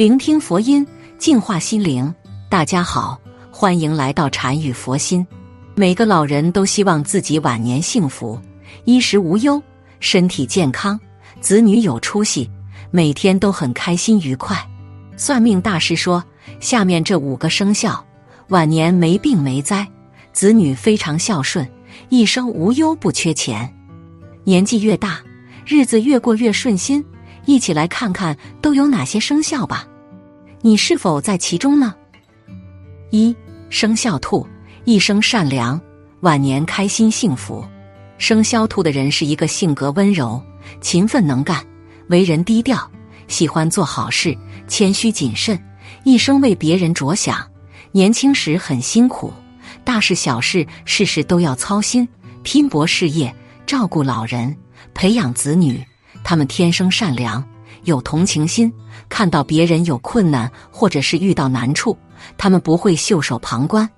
聆听佛音，净化心灵。大家好，欢迎来到禅语佛心。每个老人都希望自己晚年幸福，衣食无忧，身体健康，子女有出息，每天都很开心愉快。算命大师说，下面这五个生肖晚年没病没灾，子女非常孝顺，一生无忧不缺钱。年纪越大，日子越过越顺心。一起来看看都有哪些生肖吧，你是否在其中呢？一生肖兔，一生善良，晚年开心幸福。生肖兔的人是一个性格温柔、勤奋能干、为人低调，喜欢做好事，谦虚谨慎，一生为别人着想。年轻时很辛苦，大事小事事事都要操心，拼搏事业，照顾老人，培养子女。他们天生善良，有同情心，看到别人有困难或者是遇到难处，他们不会袖手旁观，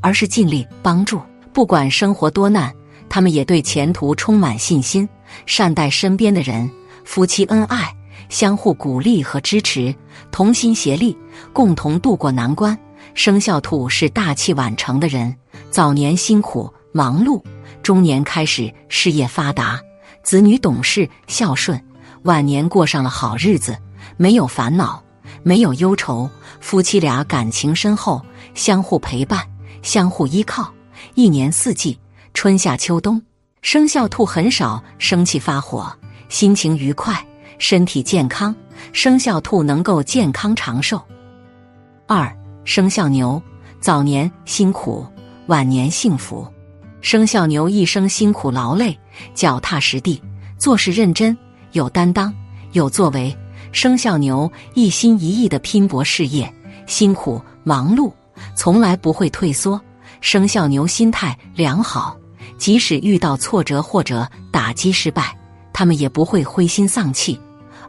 而是尽力帮助。不管生活多难，他们也对前途充满信心，善待身边的人，夫妻恩爱，相互鼓励和支持，同心协力，共同度过难关。生肖兔是大器晚成的人，早年辛苦忙碌，中年开始事业发达。子女懂事孝顺，晚年过上了好日子，没有烦恼，没有忧愁，夫妻俩感情深厚，相互陪伴，相互依靠。一年四季，春夏秋冬，生肖兔很少生气发火，心情愉快，身体健康。生肖兔能够健康长寿。二生肖牛，早年辛苦，晚年幸福。生肖牛一生辛苦劳累，脚踏实地，做事认真，有担当，有作为。生肖牛一心一意的拼搏事业，辛苦忙碌，从来不会退缩。生肖牛心态良好，即使遇到挫折或者打击失败，他们也不会灰心丧气，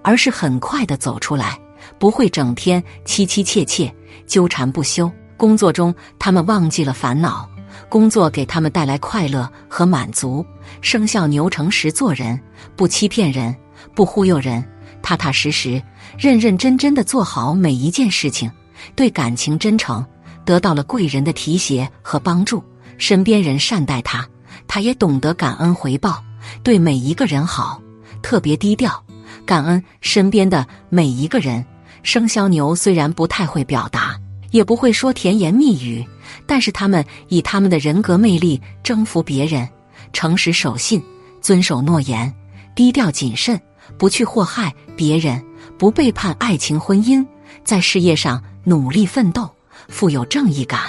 而是很快的走出来，不会整天凄凄切切、纠缠不休。工作中，他们忘记了烦恼。工作给他们带来快乐和满足。生肖牛诚实做人，不欺骗人，不忽悠人，踏踏实实、认认真真的做好每一件事情。对感情真诚，得到了贵人的提携和帮助。身边人善待他，他也懂得感恩回报，对每一个人好，特别低调，感恩身边的每一个人。生肖牛虽然不太会表达，也不会说甜言蜜语。但是他们以他们的人格魅力征服别人，诚实守信，遵守诺言，低调谨慎，不去祸害别人，不背叛爱情婚姻，在事业上努力奋斗，富有正义感，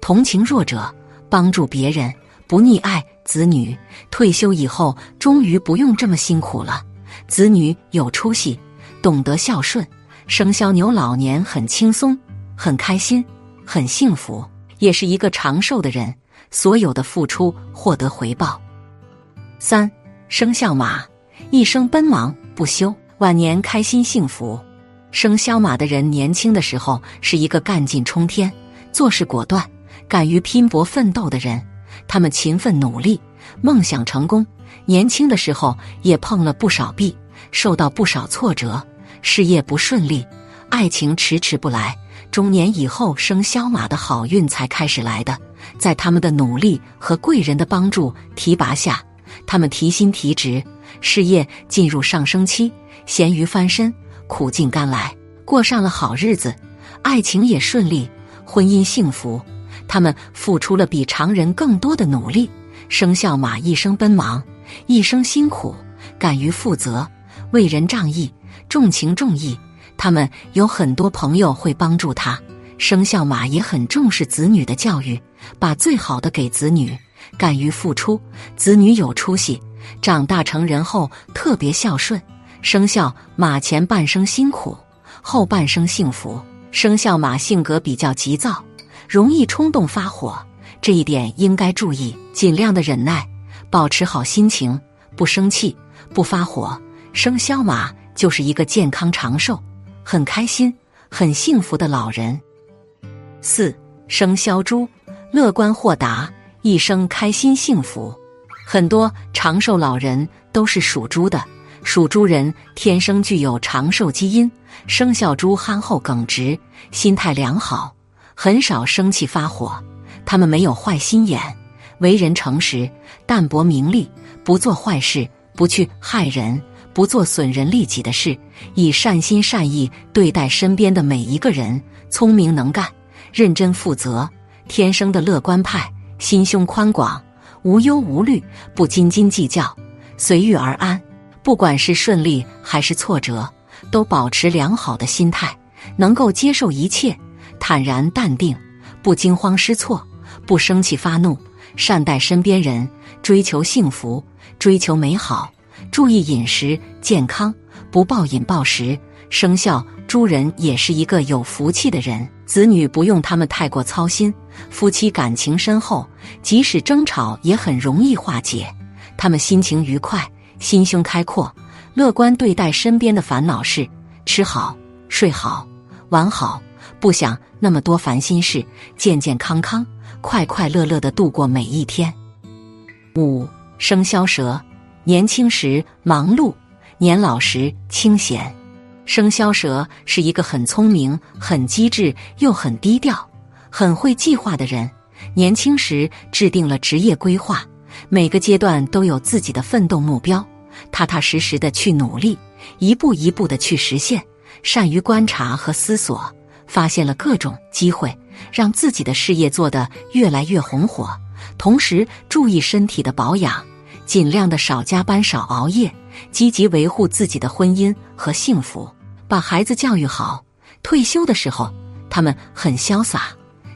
同情弱者，帮助别人，不溺爱子女。退休以后终于不用这么辛苦了，子女有出息，懂得孝顺，生肖牛老年很轻松，很开心，很幸福。也是一个长寿的人，所有的付出获得回报。三生肖马，一生奔忙不休，晚年开心幸福。生肖马的人年轻的时候是一个干劲冲天、做事果断、敢于拼搏奋斗的人。他们勤奋努力，梦想成功。年轻的时候也碰了不少壁，受到不少挫折，事业不顺利，爱情迟迟不来。中年以后生肖马的好运才开始来的，在他们的努力和贵人的帮助提拔下，他们提薪提职，事业进入上升期，咸鱼翻身，苦尽甘来，过上了好日子，爱情也顺利，婚姻幸福。他们付出了比常人更多的努力。生肖马一生奔忙，一生辛苦，敢于负责，为人仗义，重情重义。他们有很多朋友会帮助他，生肖马也很重视子女的教育，把最好的给子女，敢于付出，子女有出息，长大成人后特别孝顺。生肖马前半生辛苦，后半生幸福。生肖马性格比较急躁，容易冲动发火，这一点应该注意，尽量的忍耐，保持好心情，不生气，不发火。生肖马就是一个健康长寿。很开心、很幸福的老人。四生肖猪，乐观豁达，一生开心幸福。很多长寿老人都是属猪的，属猪人天生具有长寿基因，生肖猪憨厚耿直，心态良好，很少生气发火。他们没有坏心眼，为人诚实，淡泊名利，不做坏事，不去害人，不做损人利己的事，以善心善意对待身边的每一个人。聪明能干，认真负责，天生的乐观派，心胸宽广，无忧无虑，不斤斤计较，随遇而安。不管是顺利还是挫折，都保持良好的心态，能够接受一切，坦然淡定，不惊慌失措，不生气发怒，善待身边人，追求幸福，追求美好，注意饮食健康，不暴饮暴食。生肖猪人也是一个有福气的人，子女不用他们太过操心，夫妻感情深厚，即使争吵也很容易化解，他们心情愉快。心胸开阔，乐观对待身边的烦恼事，吃好睡好玩好，不想那么多烦心事，健健康康、快快乐乐的度过每一天。五生肖蛇，年轻时忙碌，年老时清闲。生肖蛇是一个很聪明、很机智又很低调、很会计划的人。年轻时制定了职业规划。每个阶段都有自己的奋斗目标，踏踏实实的去努力，一步一步的去实现。善于观察和思索，发现了各种机会，让自己的事业做得越来越红火。同时，注意身体的保养，尽量的少加班、少熬夜，积极维护自己的婚姻和幸福，把孩子教育好。退休的时候，他们很潇洒，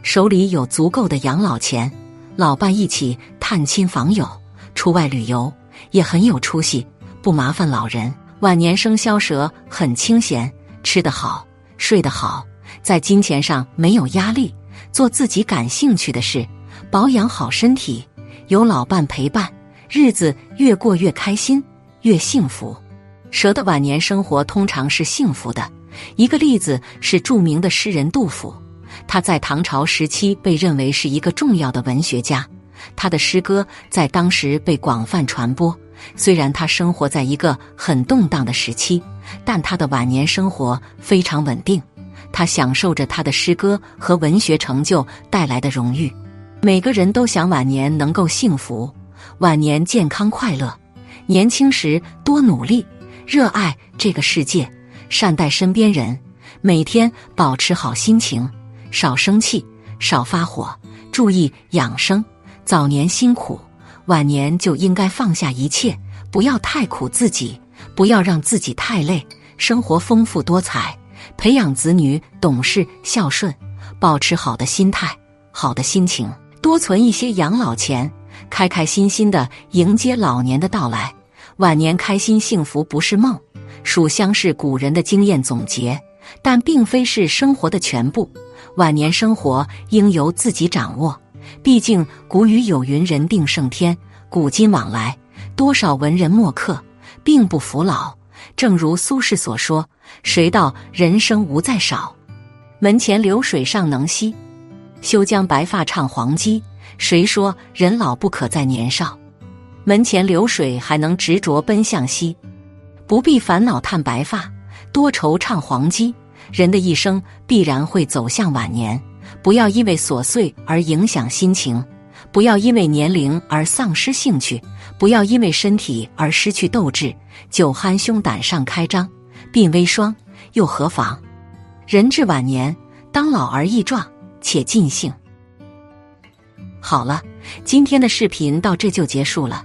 手里有足够的养老钱。老伴一起探亲访友，出外旅游也很有出息，不麻烦老人。晚年生肖蛇很清闲，吃得好，睡得好，在金钱上没有压力，做自己感兴趣的事，保养好身体，有老伴陪伴，日子越过越开心，越幸福。蛇的晚年生活通常是幸福的。一个例子是著名的诗人杜甫。他在唐朝时期被认为是一个重要的文学家，他的诗歌在当时被广泛传播。虽然他生活在一个很动荡的时期，但他的晚年生活非常稳定，他享受着他的诗歌和文学成就带来的荣誉。每个人都想晚年能够幸福，晚年健康快乐。年轻时多努力，热爱这个世界，善待身边人，每天保持好心情。少生气，少发火，注意养生。早年辛苦，晚年就应该放下一切，不要太苦自己，不要让自己太累。生活丰富多彩，培养子女懂事孝顺，保持好的心态、好的心情，多存一些养老钱，开开心心的迎接老年的到来。晚年开心幸福不是梦，属相是古人的经验总结，但并非是生活的全部。晚年生活应由自己掌握，毕竟古语有云：“人定胜天。”古今往来，多少文人墨客并不服老。正如苏轼所说：“谁道人生无再少？门前流水尚能西，休将白发唱黄鸡。”谁说人老不可再年少？门前流水还能执着奔向西，不必烦恼叹白发，多愁唱黄鸡。人的一生必然会走向晚年，不要因为琐碎而影响心情，不要因为年龄而丧失兴趣，不要因为身体而失去斗志。酒酣胸胆尚开张，鬓微霜又何妨？人至晚年，当老而益壮，且尽兴。好了，今天的视频到这就结束了。